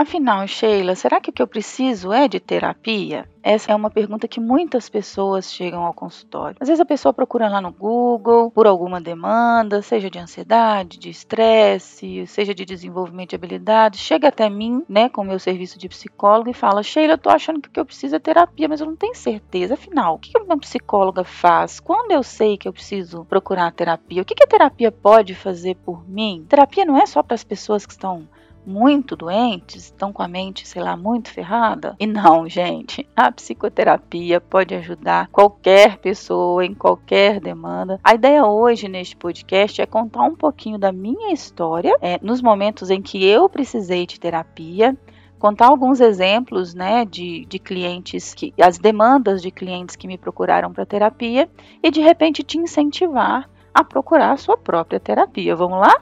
Afinal, Sheila, será que o que eu preciso é de terapia? Essa é uma pergunta que muitas pessoas chegam ao consultório. Às vezes a pessoa procura lá no Google por alguma demanda, seja de ansiedade, de estresse, seja de desenvolvimento de habilidades, chega até mim, né, com o meu serviço de psicólogo e fala: Sheila, eu tô achando que o que eu preciso é terapia, mas eu não tenho certeza. Afinal, o que uma psicóloga faz? Quando eu sei que eu preciso procurar terapia? O que a terapia pode fazer por mim? Terapia não é só para as pessoas que estão muito doentes, estão com a mente, sei lá, muito ferrada. E não, gente, a psicoterapia pode ajudar qualquer pessoa em qualquer demanda. A ideia hoje neste podcast é contar um pouquinho da minha história, é, nos momentos em que eu precisei de terapia contar alguns exemplos né, de, de clientes que as demandas de clientes que me procuraram para terapia e de repente te incentivar a procurar a sua própria terapia. Vamos lá?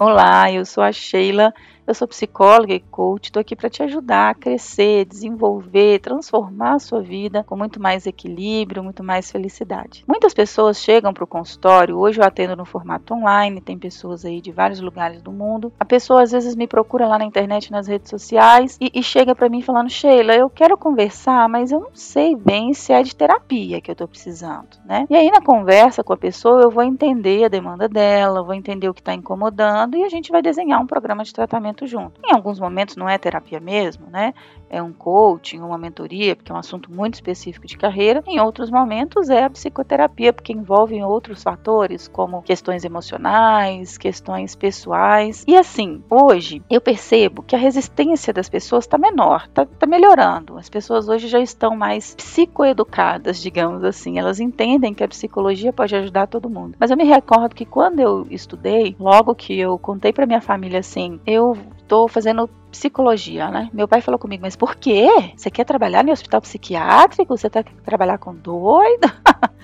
Olá, eu sou a Sheila eu sou psicóloga e coach, estou aqui para te ajudar a crescer, desenvolver, transformar a sua vida com muito mais equilíbrio, muito mais felicidade. Muitas pessoas chegam para o consultório, hoje eu atendo no formato online, tem pessoas aí de vários lugares do mundo. A pessoa às vezes me procura lá na internet, nas redes sociais e, e chega para mim falando: Sheila, eu quero conversar, mas eu não sei bem se é de terapia que eu estou precisando, né? E aí na conversa com a pessoa eu vou entender a demanda dela, vou entender o que está incomodando e a gente vai desenhar um programa de tratamento junto. Em alguns momentos não é terapia mesmo, né? É um coaching, uma mentoria, porque é um assunto muito específico de carreira. Em outros momentos é a psicoterapia, porque envolve outros fatores, como questões emocionais, questões pessoais. E assim, hoje eu percebo que a resistência das pessoas está menor, está tá melhorando. As pessoas hoje já estão mais psicoeducadas, digamos assim. Elas entendem que a psicologia pode ajudar todo mundo. Mas eu me recordo que quando eu estudei, logo que eu contei para minha família assim, eu estou fazendo psicologia, né? Meu pai falou comigo, mas por quê? Você quer trabalhar no hospital psiquiátrico? Você tá trabalhar com doido?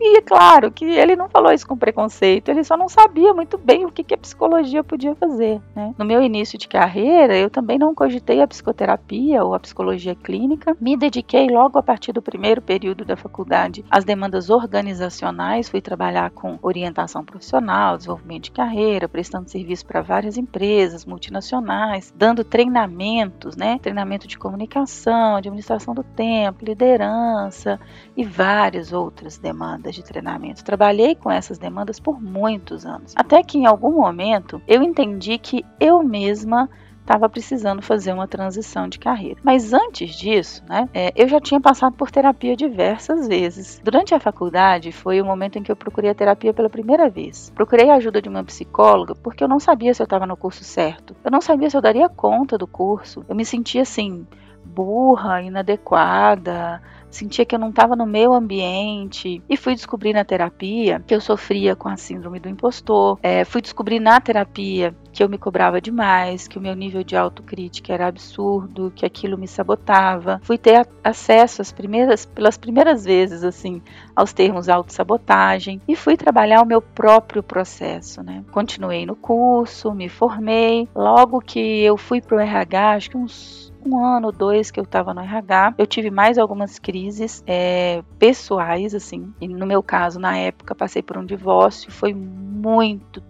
E claro que ele não falou isso com preconceito, ele só não sabia muito bem o que, que a psicologia podia fazer. Né? No meu início de carreira, eu também não cogitei a psicoterapia ou a psicologia clínica. Me dediquei logo a partir do primeiro período da faculdade às demandas organizacionais, fui trabalhar com orientação profissional, desenvolvimento de carreira, prestando serviço para várias empresas multinacionais, dando treinamentos, né? Treinamento de comunicação, administração do tempo, liderança e várias outras demandas demandas de treinamento. Trabalhei com essas demandas por muitos anos. Até que em algum momento eu entendi que eu mesma estava precisando fazer uma transição de carreira. Mas antes disso, né, é, eu já tinha passado por terapia diversas vezes. Durante a faculdade foi o momento em que eu procurei a terapia pela primeira vez. Procurei a ajuda de uma psicóloga porque eu não sabia se eu estava no curso certo. Eu não sabia se eu daria conta do curso. Eu me sentia assim burra, inadequada, sentia que eu não estava no meu ambiente e fui descobrir na terapia que eu sofria com a síndrome do impostor. É, fui descobrir na terapia que eu me cobrava demais, que o meu nível de autocrítica era absurdo, que aquilo me sabotava. Fui ter acesso às primeiras, pelas primeiras vezes, assim, aos termos autossabotagem e fui trabalhar o meu próprio processo, né? Continuei no curso, me formei. Logo que eu fui pro RH, acho que uns um ano, dois que eu estava no RH, eu tive mais algumas crises é, pessoais, assim. E no meu caso, na época, passei por um divórcio, foi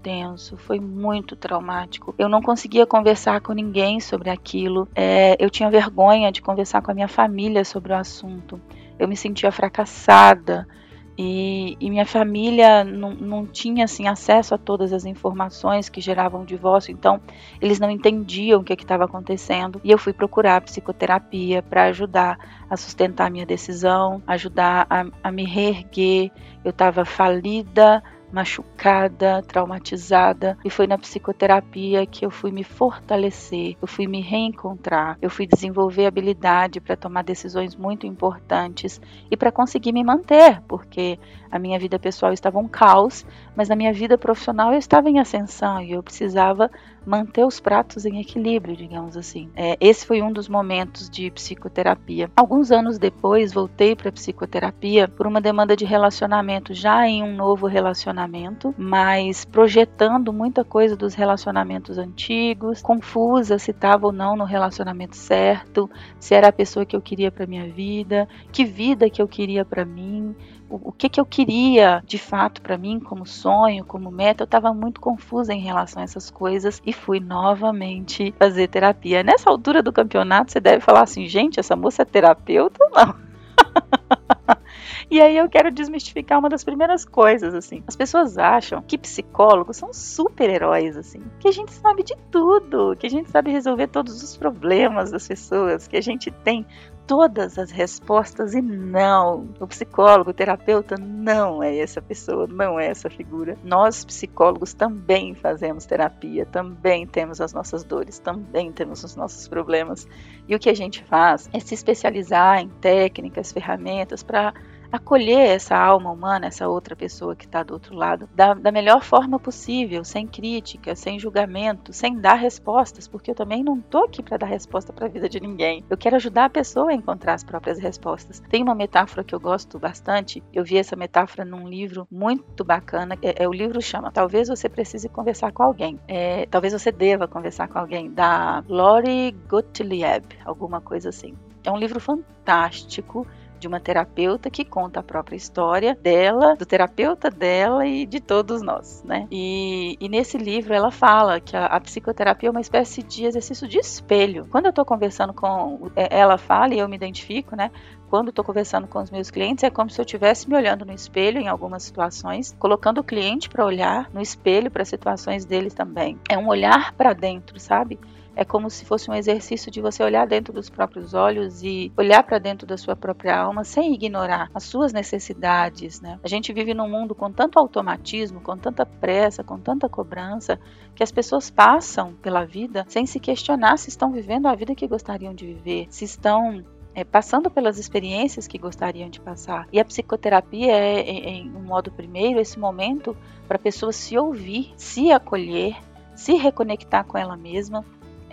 tenso, foi muito traumático. Eu não conseguia conversar com ninguém sobre aquilo. É, eu tinha vergonha de conversar com a minha família sobre o assunto. Eu me sentia fracassada. E, e, minha família não, não tinha assim acesso a todas as informações que geravam o divórcio, então eles não entendiam o que estava acontecendo. E eu fui procurar psicoterapia para ajudar a sustentar minha decisão, ajudar a, a me reerguer. Eu estava falida, machucada, traumatizada, e foi na psicoterapia que eu fui me fortalecer, eu fui me reencontrar, eu fui desenvolver habilidade para tomar decisões muito importantes e para conseguir me manter, porque a minha vida pessoal estava um caos, mas na minha vida profissional eu estava em ascensão e eu precisava manter os pratos em equilíbrio, digamos assim. É, esse foi um dos momentos de psicoterapia. Alguns anos depois, voltei para psicoterapia por uma demanda de relacionamento, já em um novo relacionamento relacionamento, mas projetando muita coisa dos relacionamentos antigos, confusa se estava ou não no relacionamento certo, se era a pessoa que eu queria para minha vida, que vida que eu queria para mim, o, que, que eu queria de fato para mim como sonho, como meta. Eu estava muito confusa em relação a essas coisas e fui novamente fazer terapia. Nessa altura do campeonato, você deve falar assim: gente, essa moça é terapeuta ou não? E aí eu quero desmistificar uma das primeiras coisas, assim. As pessoas acham que psicólogos são super-heróis, assim. Que a gente sabe de tudo, que a gente sabe resolver todos os problemas das pessoas, que a gente tem todas as respostas e não. O psicólogo, o terapeuta não é essa pessoa, não é essa figura. Nós psicólogos também fazemos terapia, também temos as nossas dores, também temos os nossos problemas. E o que a gente faz é se especializar em técnicas, ferramentas para acolher essa alma humana, essa outra pessoa que está do outro lado, da, da, melhor forma possível, sem crítica, sem julgamento, sem dar respostas, porque eu também não tô aqui para dar resposta para a vida de ninguém. Eu quero ajudar a pessoa a encontrar as próprias respostas. Tem uma metáfora que eu gosto bastante. Eu vi essa metáfora num livro muito bacana. É, é o livro chama Talvez você precise conversar com alguém. É, talvez você deva conversar com alguém. Da Lori Gottlieb, alguma coisa assim. É um livro fantástico de uma terapeuta que conta a própria história dela, do terapeuta dela e de todos nós, né? E, e nesse livro ela fala que a, a, psicoterapia é uma espécie de exercício de espelho. Quando eu estou conversando com é, ela fala e eu me identifico, né? quando estou conversando com os meus clientes, é como se eu estivesse me olhando no espelho em algumas situações, colocando o cliente para olhar no espelho para situações deles também. É um olhar para dentro, sabe? É como se fosse um exercício de você olhar dentro dos próprios olhos e olhar para dentro da sua própria alma sem ignorar as suas necessidades, né? A gente vive num mundo com tanto automatismo, com tanta pressa, com tanta cobrança, que as pessoas passam pela vida sem se questionar se estão vivendo a vida que gostariam de viver, se estão é, passando pelas experiências que gostariam de passar. E a psicoterapia é, em, em um modo primeiro, esse momento para a pessoa se ouvir, se acolher, se reconectar com ela mesma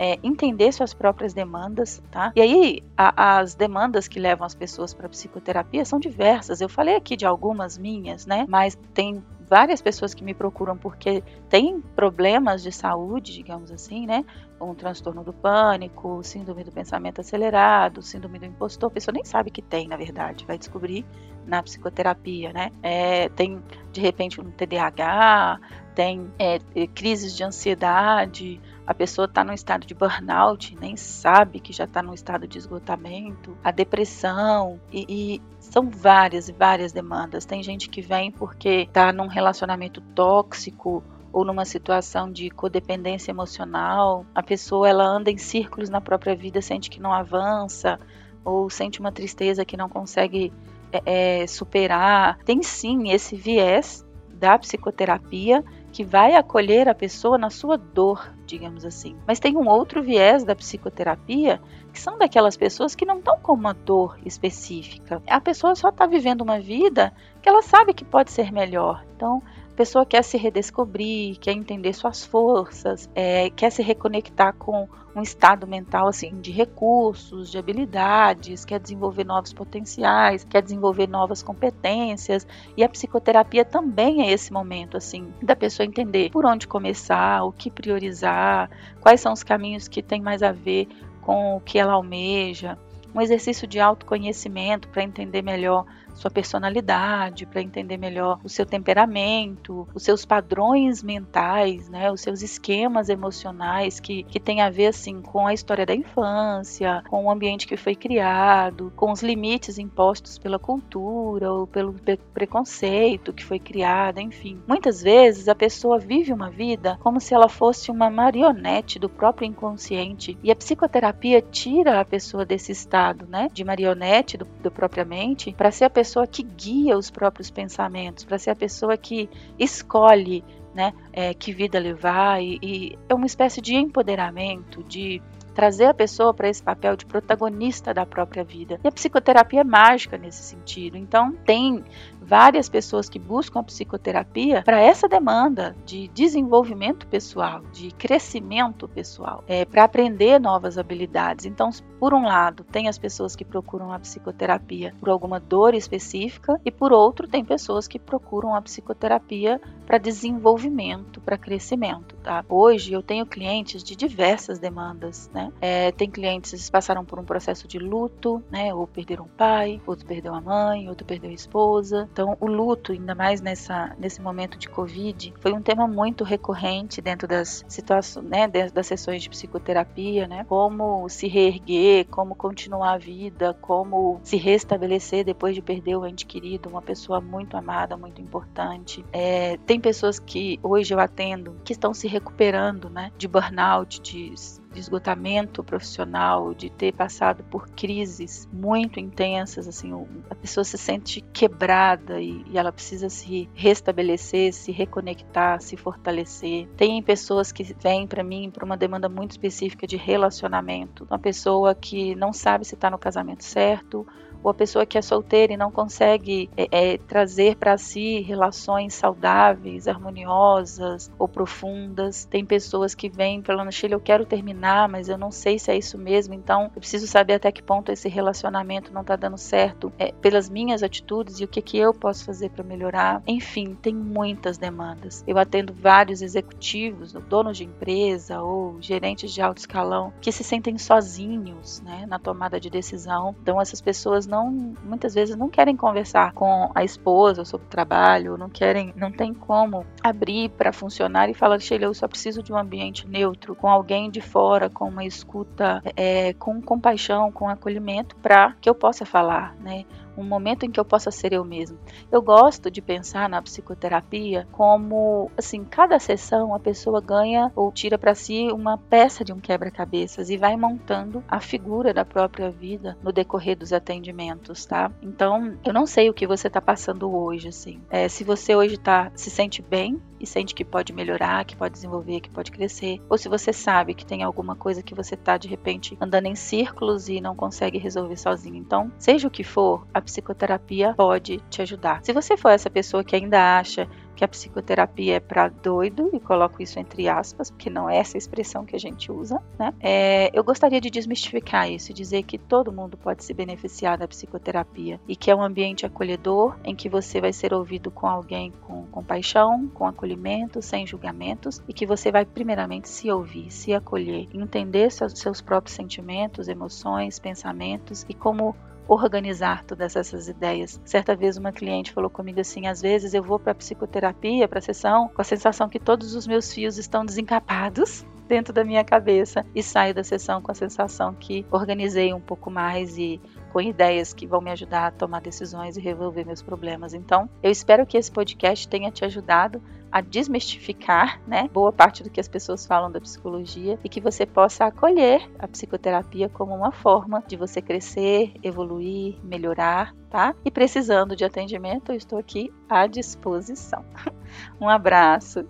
é, entender suas próprias demandas, tá? E aí, a, as demandas que levam as pessoas para psicoterapia são diversas. Eu falei aqui de algumas minhas, né? Mas tem várias pessoas que me procuram porque têm problemas de saúde, digamos assim, né? Um transtorno do pânico, síndrome do pensamento acelerado, síndrome do impostor. A pessoa nem sabe que tem, na verdade, vai descobrir na psicoterapia, né? É, tem de repente um TDAH, tem é, crises de ansiedade, a pessoa está num estado de burnout, nem sabe que já está num estado de esgotamento, a depressão, e, e são várias e várias demandas. Tem gente que vem porque está num relacionamento tóxico ou numa situação de codependência emocional, a pessoa ela anda em círculos na própria vida, sente que não avança, ou sente uma tristeza que não consegue é, é superar. Tem sim esse viés da psicoterapia que vai acolher a pessoa na sua dor, digamos assim. Mas tem um outro viés da psicoterapia, que são daquelas pessoas que não estão com uma dor específica. A pessoa só está vivendo uma vida que ela sabe que pode ser melhor. Então, a pessoa quer se redescobrir, quer entender suas forças, é, quer se reconectar com um estado mental assim de recursos, de habilidades, quer desenvolver novos potenciais, quer desenvolver novas competências. E a psicoterapia também é esse momento assim da pessoa entender por onde começar, o que priorizar, quais são os caminhos que têm mais a ver com o que ela almeja. Um exercício de autoconhecimento para entender melhor sua personalidade, para entender melhor o seu temperamento, os seus padrões mentais, né, os seus esquemas emocionais que, que tem a ver assim com a história da infância, com o ambiente que foi criado, com os limites impostos pela cultura ou pelo preconceito que foi criado, enfim. Muitas vezes a pessoa vive uma vida como se ela fosse uma marionete do próprio inconsciente e a psicoterapia tira a pessoa desse estado, né, de marionete do, do propriamente para ser a pessoa que guia os próprios pensamentos, para ser a pessoa que escolhe né, é, que vida levar e, e é uma espécie de empoderamento, de trazer a pessoa para esse papel de protagonista da própria vida. E a psicoterapia é mágica nesse sentido. Então, tem várias pessoas que buscam a psicoterapia para essa demanda de desenvolvimento pessoal, de crescimento pessoal, é, para aprender novas habilidades. Então, por um lado, tem as pessoas que procuram a psicoterapia por alguma dor específica, e por outro, tem pessoas que procuram a psicoterapia para desenvolvimento, para crescimento. Tá? Hoje eu tenho clientes de diversas demandas, né? É, tem clientes que passaram por um processo de luto, né? Ou perderam um pai, outro perdeu a mãe, outro perdeu a esposa. Então o luto, ainda mais nessa, nesse momento de Covid, foi um tema muito recorrente dentro das situações, né? Dentro das sessões de psicoterapia, né? Como se reerguer, como continuar a vida, como se restabelecer depois de perder o ente querido, uma pessoa muito amada, muito importante. É, tem pessoas que hoje eu atendo que estão se recuperando, né? De burnout, de de esgotamento profissional, de ter passado por crises muito intensas, assim, a pessoa se sente quebrada e, e ela precisa se restabelecer, se reconectar, se fortalecer. Tem pessoas que vêm para mim para uma demanda muito específica de relacionamento, uma pessoa que não sabe se está no casamento certo ou a pessoa que é solteira e não consegue é, é, trazer para si relações saudáveis, harmoniosas ou profundas. Tem pessoas que vêm falando, Sheila, eu quero terminar, mas eu não sei se é isso mesmo, então eu preciso saber até que ponto esse relacionamento não está dando certo é, pelas minhas atitudes e o que, que eu posso fazer para melhorar. Enfim, tem muitas demandas. Eu atendo vários executivos, donos de empresa ou gerentes de alto escalão que se sentem sozinhos né, na tomada de decisão. Então, essas pessoas não muitas vezes não querem conversar com a esposa sobre o trabalho, não querem, não tem como abrir para funcionar e falar, Sheila, eu só preciso de um ambiente neutro, com alguém de fora, com uma escuta, é, com compaixão, com acolhimento, para que eu possa falar, né? Um momento em que eu possa ser eu mesmo. Eu gosto de pensar na psicoterapia como, assim, cada sessão a pessoa ganha ou tira para si uma peça de um quebra-cabeças e vai montando a figura da própria vida no decorrer dos atendimentos, tá? Então, eu não sei o que você está passando hoje, assim. É, se você hoje tá, se sente bem e sente que pode melhorar, que pode desenvolver, que pode crescer, ou se você sabe que tem alguma coisa que você está de repente andando em círculos e não consegue resolver sozinho. Então, seja o que for, a psicoterapia pode te ajudar. Se você for essa pessoa que ainda acha que a psicoterapia é para doido, e coloco isso entre aspas, porque não é essa expressão que a gente usa, né? É, eu gostaria de desmistificar isso, dizer que todo mundo pode se beneficiar da psicoterapia e que é um ambiente acolhedor em que você vai ser ouvido com alguém com compaixão, com acolhimento, sem julgamentos e que você vai primeiramente se ouvir, se acolher, entender seus, seus próprios sentimentos, emoções, pensamentos e como organizar todas essas ideias. Certa vez uma cliente falou comigo assim: às vezes eu vou para psicoterapia, para sessão, com a sensação que todos os meus fios estão desencapados dentro da minha cabeça e saio da sessão com a sensação que organizei um pouco mais e com ideias que vão me ajudar a tomar decisões e resolver meus problemas. Então, eu espero que esse podcast tenha te ajudado a desmistificar, né, boa parte do que as pessoas falam da psicologia e que você possa acolher a psicoterapia como uma forma de você crescer, evoluir, melhorar, tá? E precisando de atendimento, eu estou aqui à disposição. Um abraço.